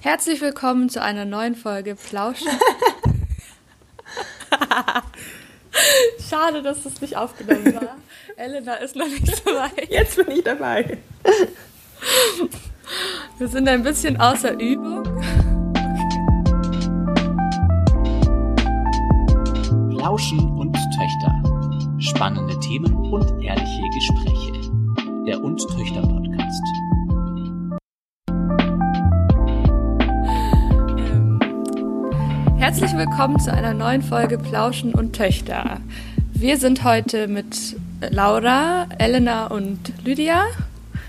Herzlich willkommen zu einer neuen Folge Plauschen. Schade, dass das nicht aufgenommen war. Elena ist noch nicht dabei. Jetzt bin ich dabei. Wir sind ein bisschen außer Übung. Plauschen und Töchter. Spannende Themen und ehrliche Gespräche. Der Und Töchter Podcast. Herzlich willkommen zu einer neuen Folge Plauschen und Töchter. Wir sind heute mit Laura, Elena und Lydia.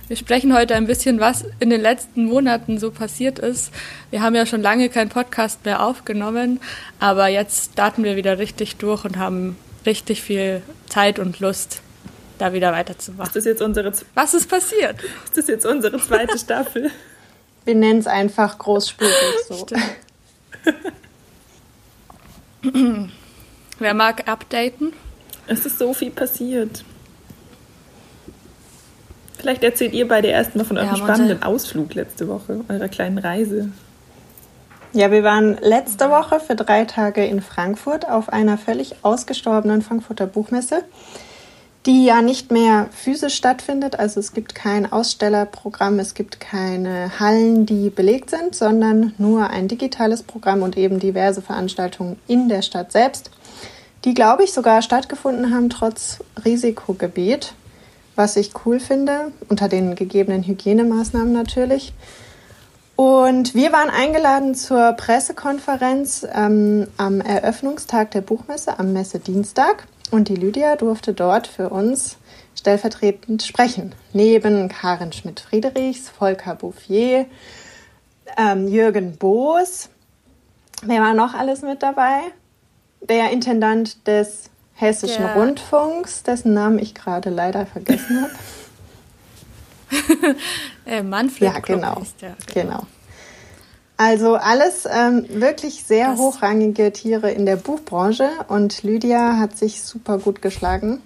Wir sprechen heute ein bisschen, was in den letzten Monaten so passiert ist. Wir haben ja schon lange keinen Podcast mehr aufgenommen, aber jetzt starten wir wieder richtig durch und haben richtig viel Zeit und Lust, da wieder weiterzumachen. Ist das jetzt unsere, was ist passiert? Ist das jetzt unsere zweite Staffel? Wir nennen es einfach großspurig so. Wer mag updaten? Es ist so viel passiert. Vielleicht erzählt ihr beide erstmal von eurem ja, spannenden Ausflug letzte Woche, eurer kleinen Reise. Ja, wir waren letzte Woche für drei Tage in Frankfurt auf einer völlig ausgestorbenen Frankfurter Buchmesse, die ja nicht mehr physisch stattfindet. Also es gibt kein Ausstellerprogramm, es gibt keine Hallen, die belegt sind, sondern nur ein digitales Programm und eben diverse Veranstaltungen in der Stadt selbst, die, glaube ich, sogar stattgefunden haben trotz Risikogebiet was ich cool finde, unter den gegebenen Hygienemaßnahmen natürlich. Und wir waren eingeladen zur Pressekonferenz ähm, am Eröffnungstag der Buchmesse, am Messedienstag. Und die Lydia durfte dort für uns stellvertretend sprechen. Neben Karin Schmidt-Friedrichs, Volker Bouffier, ähm, Jürgen Boos. Wer war noch alles mit dabei? Der Intendant des Hessischen der, Rundfunks, dessen Namen ich gerade leider vergessen habe. äh, Manfred ja, genau, der, genau. Also alles ähm, wirklich sehr das hochrangige Tiere in der Buchbranche und Lydia hat sich super gut geschlagen,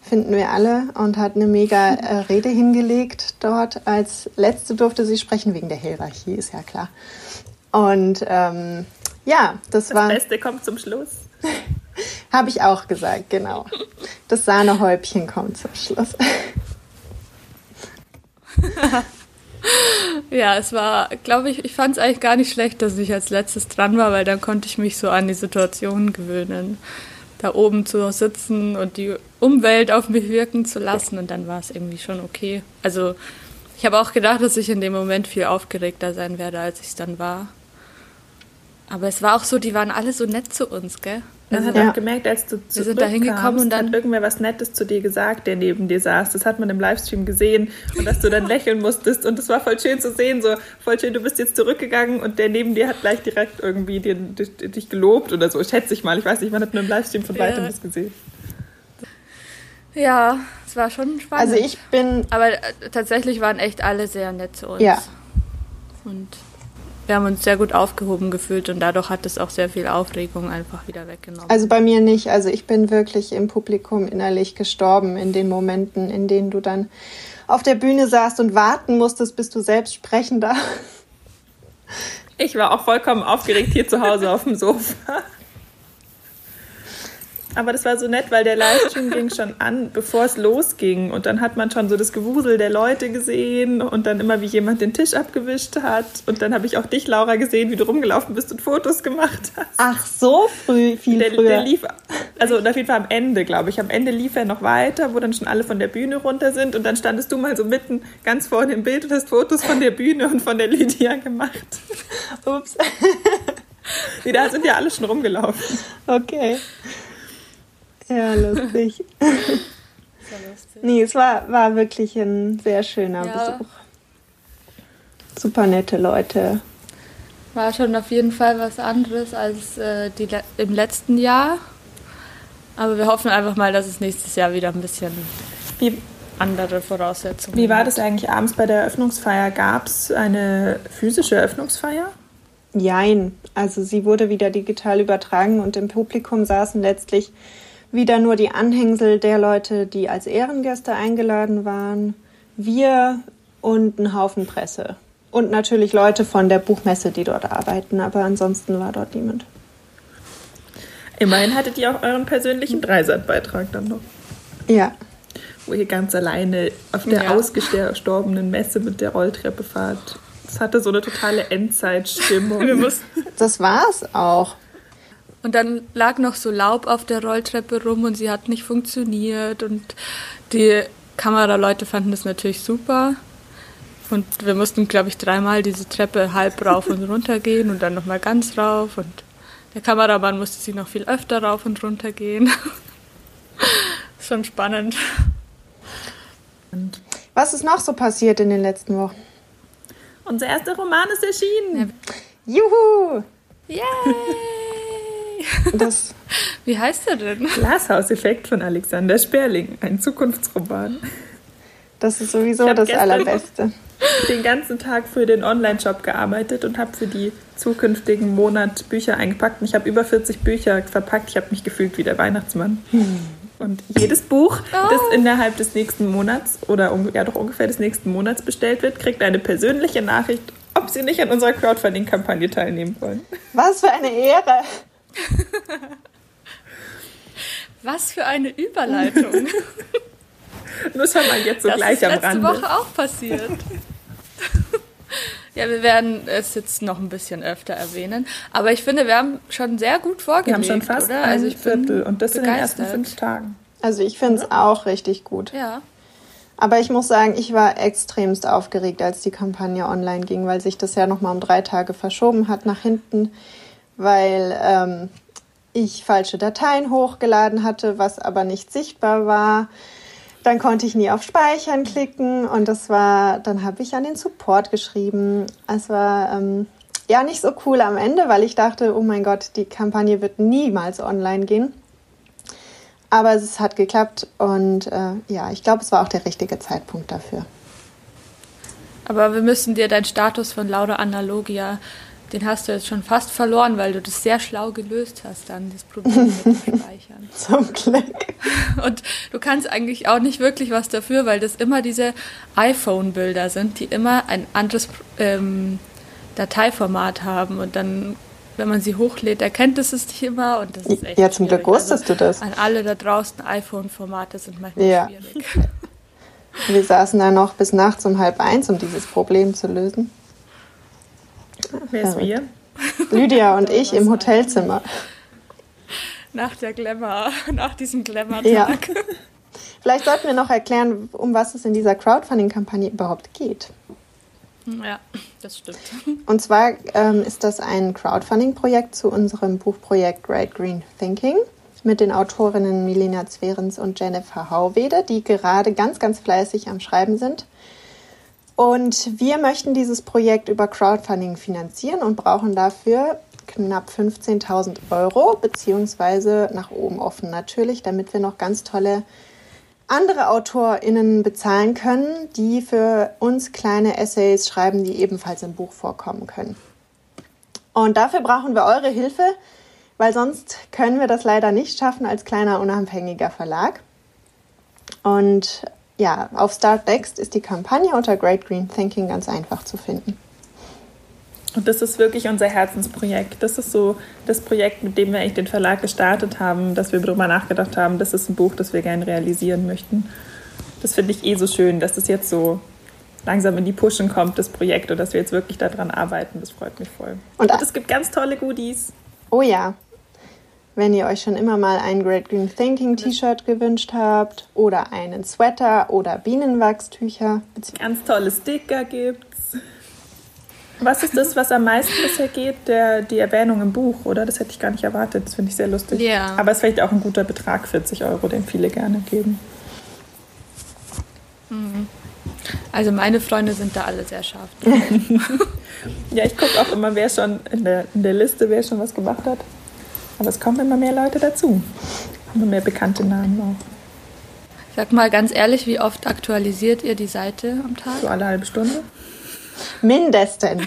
finden wir alle, und hat eine mega äh, Rede hingelegt dort. Als letzte durfte sie sprechen wegen der Hierarchie, ist ja klar. Und ähm, ja, das, das war. Das Beste kommt zum Schluss. Habe ich auch gesagt, genau. Das Sahnehäubchen kommt zum Schluss. ja, es war, glaube ich, ich fand es eigentlich gar nicht schlecht, dass ich als letztes dran war, weil dann konnte ich mich so an die Situation gewöhnen, da oben zu sitzen und die Umwelt auf mich wirken zu lassen und dann war es irgendwie schon okay. Also ich habe auch gedacht, dass ich in dem Moment viel aufgeregter sein werde, als ich es dann war. Aber es war auch so, die waren alle so nett zu uns, gell? Man hat ja. auch gemerkt, als du Wir sind da hingekommen und dann hat irgendwer was Nettes zu dir gesagt, der neben dir saß. Das hat man im Livestream gesehen und dass du dann lächeln musstest und es war voll schön zu sehen, so voll schön, du bist jetzt zurückgegangen und der neben dir hat gleich direkt irgendwie dir, dich gelobt oder so, schätze ich mal. Ich weiß nicht, man hat nur im Livestream von ja. weitem das gesehen. Ja, es war schon spannend. Also ich bin... Aber äh, tatsächlich waren echt alle sehr nett zu uns. Ja. Und wir haben uns sehr gut aufgehoben gefühlt und dadurch hat es auch sehr viel Aufregung einfach wieder weggenommen. Also bei mir nicht. Also ich bin wirklich im Publikum innerlich gestorben in den Momenten, in denen du dann auf der Bühne saßt und warten musstest, bis du selbst sprechen darfst. Ich war auch vollkommen aufgeregt hier zu Hause auf dem Sofa. Aber das war so nett, weil der Livestream ging schon an, bevor es losging. Und dann hat man schon so das Gewusel der Leute gesehen und dann immer, wie jemand den Tisch abgewischt hat. Und dann habe ich auch dich, Laura, gesehen, wie du rumgelaufen bist und Fotos gemacht hast. Ach, so früh, viel der, früher. Der lief, also auf jeden Fall am Ende, glaube ich. Am Ende lief er noch weiter, wo dann schon alle von der Bühne runter sind. Und dann standest du mal so mitten ganz vorne im Bild und hast Fotos von der Bühne und von der Lydia gemacht. Ups. Nee, da sind ja alle schon rumgelaufen. Okay. Ja, lustig. Nee, es war, war wirklich ein sehr schöner ja. Besuch. Super nette Leute. War schon auf jeden Fall was anderes als äh, die, im letzten Jahr. Aber wir hoffen einfach mal, dass es nächstes Jahr wieder ein bisschen Wie, andere Voraussetzungen Wie war das eigentlich abends bei der Eröffnungsfeier? Gab es eine physische Eröffnungsfeier? Jein. Also sie wurde wieder digital übertragen und im Publikum saßen letztlich wieder nur die Anhängsel der Leute, die als Ehrengäste eingeladen waren, wir und ein Haufen Presse. Und natürlich Leute von der Buchmesse, die dort arbeiten, aber ansonsten war dort niemand. Immerhin hattet ihr auch euren persönlichen Dreisatzbeitrag dann noch. Ja. Wo ihr ganz alleine auf der ja. ausgestorbenen Messe mit der Rolltreppe fahrt. Das hatte so eine totale Endzeitstimmung. das war's auch. Und dann lag noch so Laub auf der Rolltreppe rum und sie hat nicht funktioniert. Und die Kameraleute fanden das natürlich super. Und wir mussten, glaube ich, dreimal diese Treppe halb rauf und runter gehen und dann nochmal ganz rauf. Und der Kameramann musste sie noch viel öfter rauf und runter gehen. Schon spannend. Und was ist noch so passiert in den letzten Wochen? Unser erster Roman ist erschienen. Ja. Juhu! Yay! Das Wie heißt er denn? Glashauseffekt von Alexander Sperling, ein Zukunftsroman. Das ist sowieso das Allerbeste. Den ganzen Tag für den Online-Shop gearbeitet und habe für die zukünftigen Monat Bücher eingepackt. Und ich habe über 40 Bücher verpackt. Ich habe mich gefühlt wie der Weihnachtsmann. Hm. Und jedes Buch, oh. das innerhalb des nächsten Monats oder ja doch ungefähr des nächsten Monats bestellt wird, kriegt eine persönliche Nachricht, ob sie nicht an unserer Crowdfunding-Kampagne teilnehmen wollen. Was für eine Ehre! Was für eine Überleitung. Nur schon mal jetzt so das gleich am Rande. Das ist letzte Woche auch passiert. ja, wir werden es jetzt noch ein bisschen öfter erwähnen. Aber ich finde, wir haben schon sehr gut vorgelegt, Wir haben schon fast oder? ein also ich Viertel und das begeistert. in den ersten fünf Tagen. Also ich finde es auch richtig gut. Ja. Aber ich muss sagen, ich war extremst aufgeregt, als die Kampagne online ging, weil sich das ja nochmal um drei Tage verschoben hat nach hinten, weil ähm, ich falsche Dateien hochgeladen hatte, was aber nicht sichtbar war. Dann konnte ich nie auf Speichern klicken und das war, dann habe ich an den Support geschrieben. Es war ähm, ja nicht so cool am Ende, weil ich dachte, oh mein Gott, die Kampagne wird niemals online gehen. Aber es hat geklappt und äh, ja, ich glaube, es war auch der richtige Zeitpunkt dafür. Aber wir müssen dir deinen Status von Laura Analogia den hast du jetzt schon fast verloren, weil du das sehr schlau gelöst hast, dann das Problem mit dem Speichern. Zum Glück. Und du kannst eigentlich auch nicht wirklich was dafür, weil das immer diese iPhone-Bilder sind, die immer ein anderes ähm, Dateiformat haben und dann wenn man sie hochlädt, erkennt es es nicht immer und das ist echt Ja, zum Glück wusstest also, du das. An alle da draußen iPhone-Formate sind manchmal ja. schwierig. Wir saßen da noch bis nachts um halb eins, um dieses Problem zu lösen. Wer ist wir? Lydia und ich im Hotelzimmer. Nach der Glamour, nach diesem Glamour-Tag. Ja. Vielleicht sollten wir noch erklären, um was es in dieser Crowdfunding-Kampagne überhaupt geht. Ja, das stimmt. Und zwar ähm, ist das ein Crowdfunding-Projekt zu unserem Buchprojekt Great Green Thinking mit den Autorinnen Milena Zwerens und Jennifer Hauwede, die gerade ganz, ganz fleißig am Schreiben sind. Und wir möchten dieses Projekt über Crowdfunding finanzieren und brauchen dafür knapp 15.000 Euro, beziehungsweise nach oben offen natürlich, damit wir noch ganz tolle andere AutorInnen bezahlen können, die für uns kleine Essays schreiben, die ebenfalls im Buch vorkommen können. Und dafür brauchen wir eure Hilfe, weil sonst können wir das leider nicht schaffen als kleiner unabhängiger Verlag. Und ja, auf Start Next ist die Kampagne unter Great Green Thinking ganz einfach zu finden. Und das ist wirklich unser Herzensprojekt. Das ist so das Projekt, mit dem wir eigentlich den Verlag gestartet haben, dass wir darüber nachgedacht haben, das ist ein Buch, das wir gerne realisieren möchten. Das finde ich eh so schön, dass das jetzt so langsam in die Pushen kommt, das Projekt, und dass wir jetzt wirklich daran arbeiten. Das freut mich voll. Und, und es gibt ganz tolle Goodies. Oh ja, wenn ihr euch schon immer mal ein Great Green Thinking T-Shirt gewünscht habt oder einen Sweater oder Bienenwachstücher. Ganz tolle Sticker gibt's. Was ist das, was am meisten bisher geht? Der, die Erwähnung im Buch, oder? Das hätte ich gar nicht erwartet. Das finde ich sehr lustig. Ja. Aber es ist vielleicht auch ein guter Betrag, 40 Euro, den viele gerne geben. Mhm. Also meine Freunde sind da alle sehr scharf. ja, ich gucke auch immer, wer schon in der, in der Liste, wer schon was gemacht hat. Aber es kommen immer mehr Leute dazu. Immer mehr bekannte Namen auch. Sag mal ganz ehrlich, wie oft aktualisiert ihr die Seite am Tag? So alle halbe Stunde? Mindestens.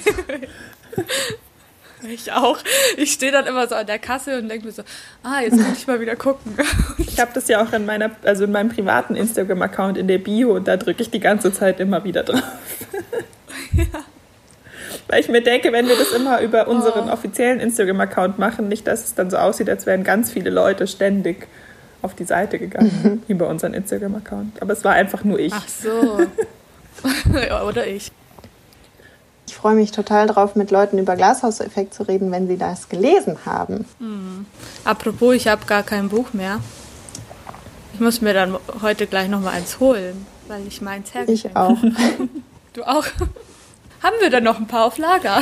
ich auch. Ich stehe dann immer so an der Kasse und denke mir so, ah, jetzt kann ich mal wieder gucken. ich habe das ja auch in meiner, also in meinem privaten Instagram-Account in der Bio und da drücke ich die ganze Zeit immer wieder drauf. ja. Weil ich mir denke, wenn wir das immer über unseren oh. offiziellen Instagram-Account machen, nicht, dass es dann so aussieht, als wären ganz viele Leute ständig auf die Seite gegangen über unseren Instagram-Account. Aber es war einfach nur ich. Ach so. Oder ich. Ich freue mich total drauf, mit Leuten über Glashauseffekt zu reden, wenn sie das gelesen haben. Hm. Apropos, ich habe gar kein Buch mehr. Ich muss mir dann heute gleich noch mal eins holen, weil ich meins hergeschenkt Ich auch. Du auch? Haben wir dann noch ein paar auf Lager?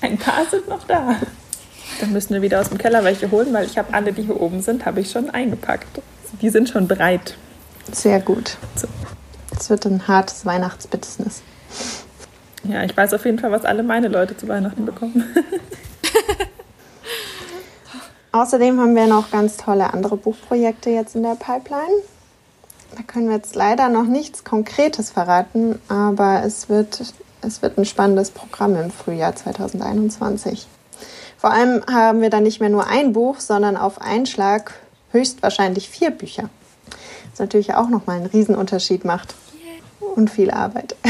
Ein paar sind noch da. Dann müssen wir wieder aus dem Keller welche holen, weil ich habe alle, die hier oben sind, habe ich schon eingepackt. Die sind schon bereit. Sehr gut. Es wird ein hartes Weihnachtsbusiness. Ja, ich weiß auf jeden Fall, was alle meine Leute zu Weihnachten bekommen. Außerdem haben wir noch ganz tolle andere Buchprojekte jetzt in der Pipeline. Da können wir jetzt leider noch nichts Konkretes verraten, aber es wird, es wird ein spannendes Programm im Frühjahr 2021. Vor allem haben wir dann nicht mehr nur ein Buch, sondern auf einen Schlag höchstwahrscheinlich vier Bücher. Was natürlich auch nochmal einen Riesenunterschied macht. Und viel Arbeit.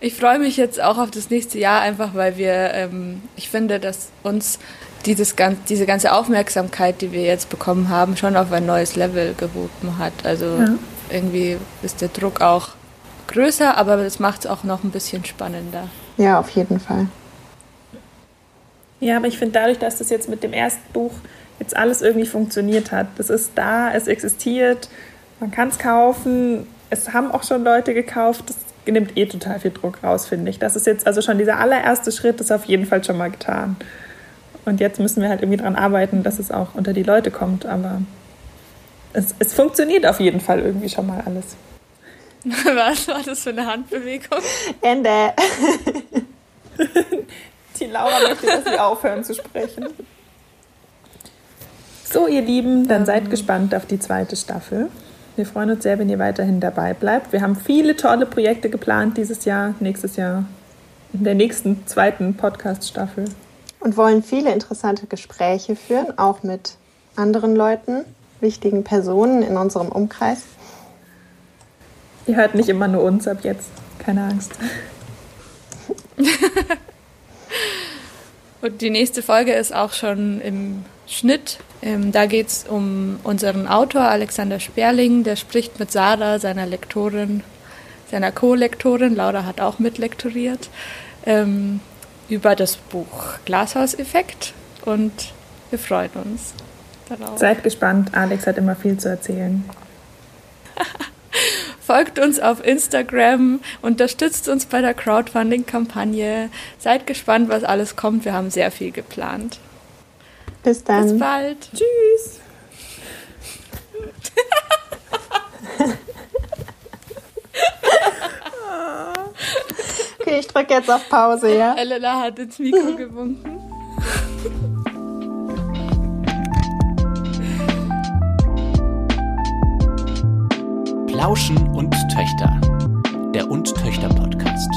Ich freue mich jetzt auch auf das nächste Jahr, einfach weil wir, ähm, ich finde, dass uns dieses, diese ganze Aufmerksamkeit, die wir jetzt bekommen haben, schon auf ein neues Level gehoben hat. Also ja. irgendwie ist der Druck auch größer, aber das macht es auch noch ein bisschen spannender. Ja, auf jeden Fall. Ja, aber ich finde dadurch, dass das jetzt mit dem ersten Buch jetzt alles irgendwie funktioniert hat, das ist da, es existiert, man kann es kaufen, es haben auch schon Leute gekauft, das nimmt eh total viel Druck raus, finde ich. Das ist jetzt also schon dieser allererste Schritt, ist auf jeden Fall schon mal getan. Und jetzt müssen wir halt irgendwie daran arbeiten, dass es auch unter die Leute kommt. Aber es, es funktioniert auf jeden Fall irgendwie schon mal alles. Was war das für eine Handbewegung? Ende. die Laura möchte, dass wir aufhören zu sprechen. So, ihr Lieben, dann seid gespannt auf die zweite Staffel. Wir freuen uns sehr, wenn ihr weiterhin dabei bleibt. Wir haben viele tolle Projekte geplant dieses Jahr, nächstes Jahr, in der nächsten zweiten Podcast-Staffel. Und wollen viele interessante Gespräche führen, auch mit anderen Leuten, wichtigen Personen in unserem Umkreis. Ihr hört nicht immer nur uns ab jetzt, keine Angst. Und die nächste Folge ist auch schon im Schnitt. Ähm, da geht es um unseren Autor Alexander Sperling, der spricht mit Sarah, seiner Lektorin, seiner Co-Lektorin, Laura hat auch mitlektoriert, ähm, über das Buch Glashauseffekt und wir freuen uns darauf. Seid gespannt, Alex hat immer viel zu erzählen. Folgt uns auf Instagram, unterstützt uns bei der Crowdfunding-Kampagne. Seid gespannt, was alles kommt. Wir haben sehr viel geplant. Bis dann. Bis bald. Tschüss. okay, ich drücke jetzt auf Pause, ja? Elena hat ins Mikro gewunken. Plauschen und Töchter. Der Und Töchter Podcast.